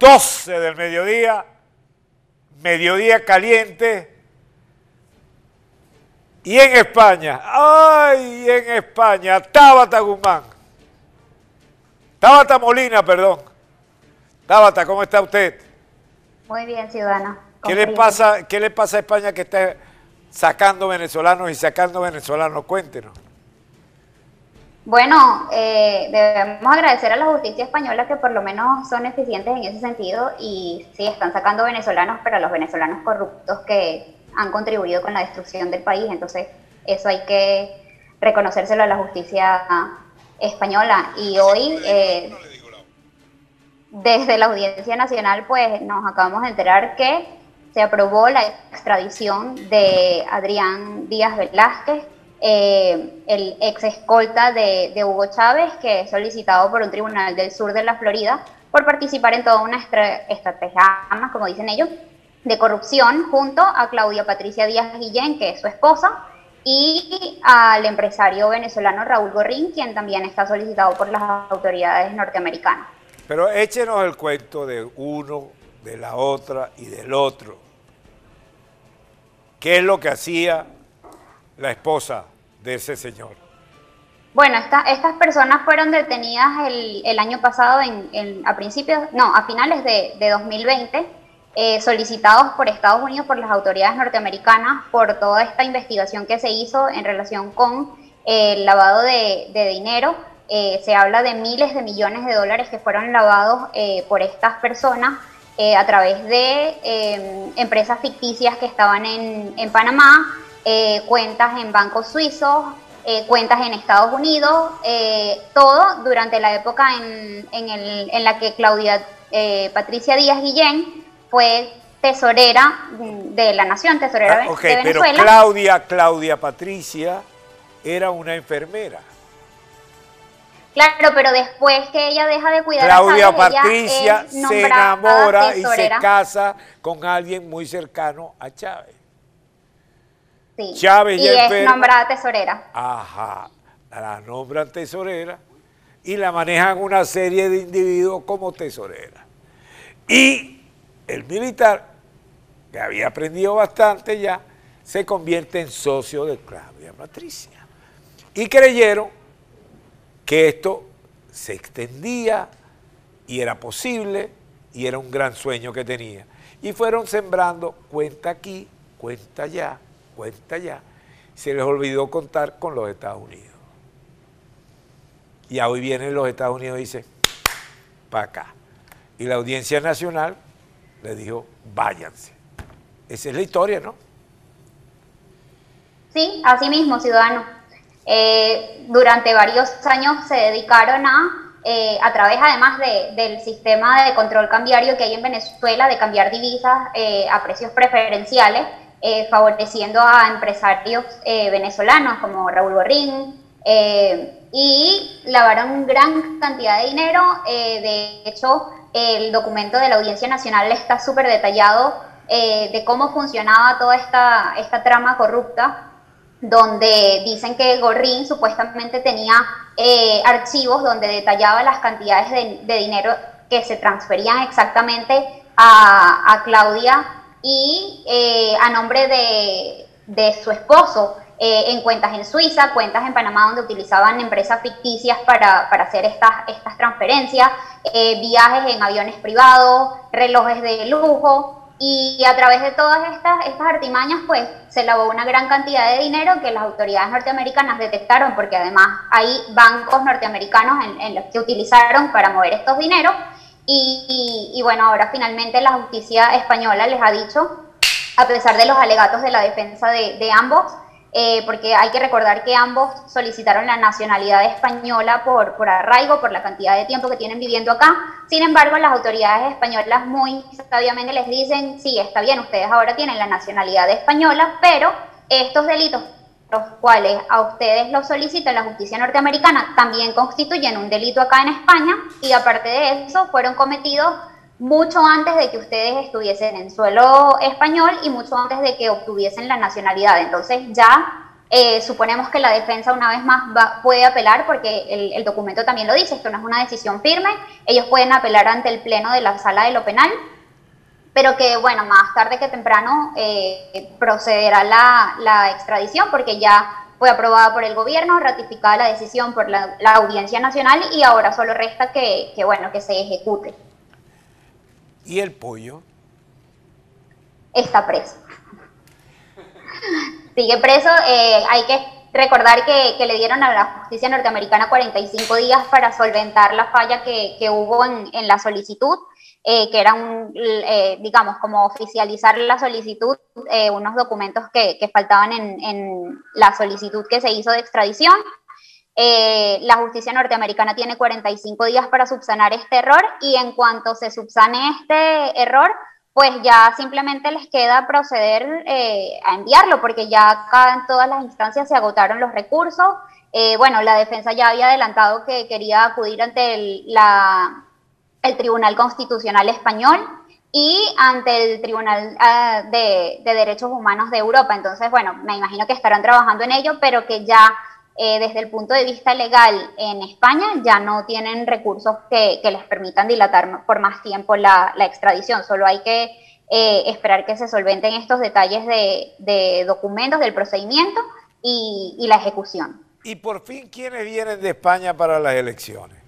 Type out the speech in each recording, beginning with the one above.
12 del mediodía, mediodía caliente. Y en España, ay, en España, Tabata Guzmán. Tabata Molina, perdón. Tabata, ¿cómo está usted? Muy bien, ciudadano. ¿Qué le, pasa, ¿Qué le pasa a España que está sacando venezolanos y sacando venezolanos? Cuéntenos. Bueno, eh, debemos agradecer a la justicia española que por lo menos son eficientes en ese sentido y sí, están sacando venezolanos, pero a los venezolanos corruptos que han contribuido con la destrucción del país. Entonces, eso hay que reconocérselo a la justicia española. Y hoy, eh, desde la Audiencia Nacional, pues nos acabamos de enterar que se aprobó la extradición de Adrián Díaz Velázquez, eh, el ex escolta de, Hugo Chávez, que es solicitado por un tribunal del sur de la Florida por participar en toda una estrategia, como dicen ellos, de corrupción junto a Claudia Patricia Díaz Guillén, que es su esposa, y al empresario venezolano Raúl Gorrín, quien también está solicitado por las autoridades norteamericanas. Pero échenos el cuento de uno, de la otra y del otro. ¿Qué es lo que hacía la esposa de ese señor? Bueno, estas personas fueron detenidas el, año pasado, en, a principios, no, a finales de, 2020, eh, solicitados por Estados Unidos, por las autoridades norteamericanas, por toda esta investigación que se hizo en relación con el lavado de, dinero. Eh, se habla de miles de millones de dólares que fueron lavados eh, por estas personas a través de empresas ficticias que estaban en, en Panamá, eh, cuentas en bancos suizos, eh, cuentas en Estados Unidos, eh, todo durante la época en, en, la que Claudia Patricia Díaz Guillén fue tesorera de la nación, tesorera ah, de Venezuela. Pero Claudia, Claudia Patricia era una enfermera. Claro, pero después que ella deja de cuidar Claudia a Chávez, Patricia se enamora y se casa con alguien muy cercano a Chávez. Chávez y es nombrada tesorera. Ajá, la nombran tesorera y la manejan una serie de individuos como tesorera. Y el militar, que había aprendido bastante ya, se convierte en socio de Claudia Patricia. Y creyeron que esto se extendía y era posible y era un gran sueño que tenía. Y fueron sembrando cuenta aquí, cuenta allá, cuenta ya, se les olvidó contar con los Estados Unidos. Y hoy vienen los Estados Unidos y dicen, para acá. Y la Audiencia Nacional le dijo, váyanse. Esa es la historia, ¿no? Sí, así mismo, ciudadano. Eh, durante varios años se dedicaron a, eh, a través además del sistema de control cambiario que hay en Venezuela, de cambiar divisas eh, a precios preferenciales, eh, favoreciendo a empresarios eh, venezolanos como Raúl Borrín, eh, y lavaron gran cantidad de dinero. de hecho, el documento de la Audiencia Nacional está súper detallado de cómo funcionaba toda esta, esta trama corrupta, donde dicen que Gorrín supuestamente tenía archivos donde detallaba las cantidades de, dinero que se transferían exactamente a, a Claudia y eh, a nombre de, su esposo eh, en cuentas en Suiza, cuentas en Panamá donde utilizaban empresas ficticias para, hacer estas, estas transferencias, eh, viajes en aviones privados, relojes de lujo. Y a través de todas estas, estas artimañas, pues se lavó una gran cantidad de dinero que las autoridades norteamericanas detectaron, porque además hay bancos norteamericanos en los que utilizaron para mover estos dineros y, bueno, ahora finalmente la justicia española les ha dicho, a pesar de los alegatos de la defensa de, ambos, eh, porque hay que recordar que ambos solicitaron la nacionalidad española por, por arraigo, por la cantidad de tiempo que tienen viviendo acá. Sin embargo, las autoridades españolas muy sabiamente les dicen, sí, está bien, ustedes ahora tienen la nacionalidad española, pero estos delitos los cuales a ustedes lo solicita la justicia norteamericana, también constituyen un delito acá en España y aparte de eso fueron cometidos mucho antes de que ustedes estuviesen en suelo español y mucho antes de que obtuviesen la nacionalidad. Entonces ya Eh, suponemos que la defensa una vez más puede apelar porque el, documento también lo dice, esto no es una decisión firme, ellos pueden apelar ante el pleno de la sala de lo penal, pero que bueno, más tarde que temprano eh, procederá la, la, extradición porque ya fue aprobada por el gobierno, ratificada la decisión por la, Audiencia Nacional y ahora solo resta que, que, bueno, que se ejecute. ¿Y el pollo? Está preso sigue preso. Eh, hay que recordar que, le dieron a la justicia norteamericana 45 días para solventar la falla que, hubo en, la solicitud, eh, que era un, eh, digamos, como oficializar la solicitud, unos documentos que, faltaban en, en, la solicitud que se hizo de extradición. la justicia norteamericana tiene 45 días para subsanar este error y en cuanto se subsane este error, pues ya simplemente les queda proceder eh, a enviarlo, porque ya acá en todas las instancias se agotaron los recursos. Eh, bueno, la defensa ya había adelantado que quería acudir ante el, Tribunal Constitucional Español y ante el Tribunal ah, de, de Derechos Humanos de Europa. Entonces, bueno, me imagino que estarán trabajando en ello, pero que ya eh, desde el punto de vista legal en España ya no tienen recursos que, les permitan dilatar por más tiempo la, extradición. Solo hay que eh, esperar que se solventen estos detalles de, documentos del procedimiento y, la ejecución. ¿Y por fin quiénes vienen de España para las elecciones?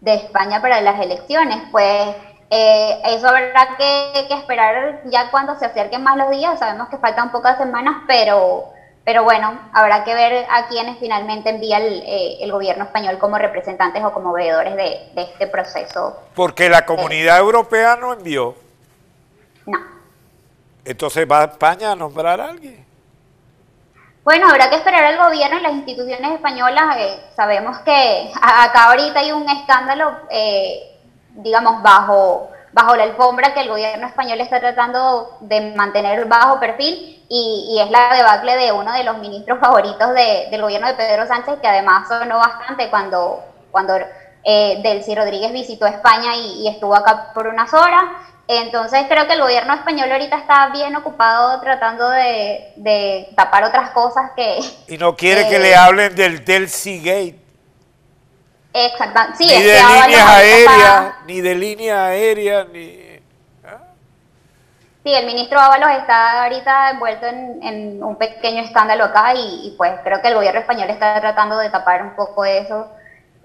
De España para las elecciones, pues eh, eso habrá que, que, esperar ya cuando se acerquen más los días. Sabemos que faltan pocas semanas, pero pero bueno, habrá que ver a quienes finalmente envía eh, el, gobierno español como representantes o como veedores de, este proceso. Porque la comunidad europea no envió. No. Entonces va a España a nombrar a alguien. Bueno, habrá que esperar al gobierno y las instituciones españolas. Eh, sabemos que acá ahorita hay un escándalo, eh, digamos, bajo bajo la alfombra que el gobierno español está tratando de mantener bajo perfil y, es la debacle de uno de los ministros favoritos del gobierno de Pedro Sánchez, que además sonó bastante cuando, cuando eh, Delcy Rodríguez visitó España y, estuvo acá por unas horas. Entonces creo que el gobierno español ahorita está bien ocupado tratando de, tapar otras cosas que... Y no quiere que le hablen del Delcy Gate. Exactamente. Sí, ni de líneas aéreas, ni de líneas aéreas, ni... ¿ah? Sí, el ministro Ábalos está ahorita envuelto en, un pequeño escándalo acá y, pues creo que el gobierno español está tratando de tapar un poco eso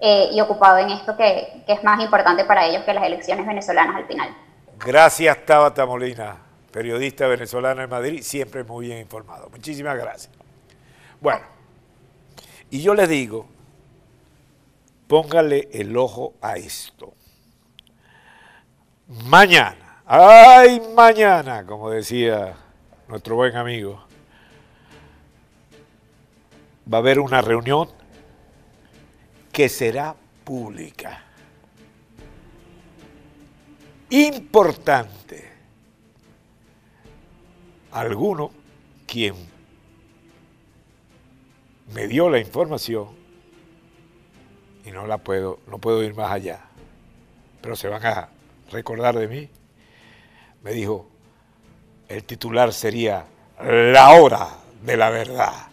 eh, y ocupado en esto que, que, es más importante para ellos que las elecciones venezolanas al final. Gracias Tabata Molina, periodista venezolana en Madrid, siempre muy bien informado. Muchísimas gracias. Bueno, y yo les digo Póngale el ojo a esto. Mañana, ay mañana, como decía nuestro buen amigo, va a haber una reunión que será pública. Importante. Alguno, quien me dio la información, y no la puedo, no puedo ir más allá. Pero se van a recordar de mí. Me dijo, el titular sería La hora de la verdad.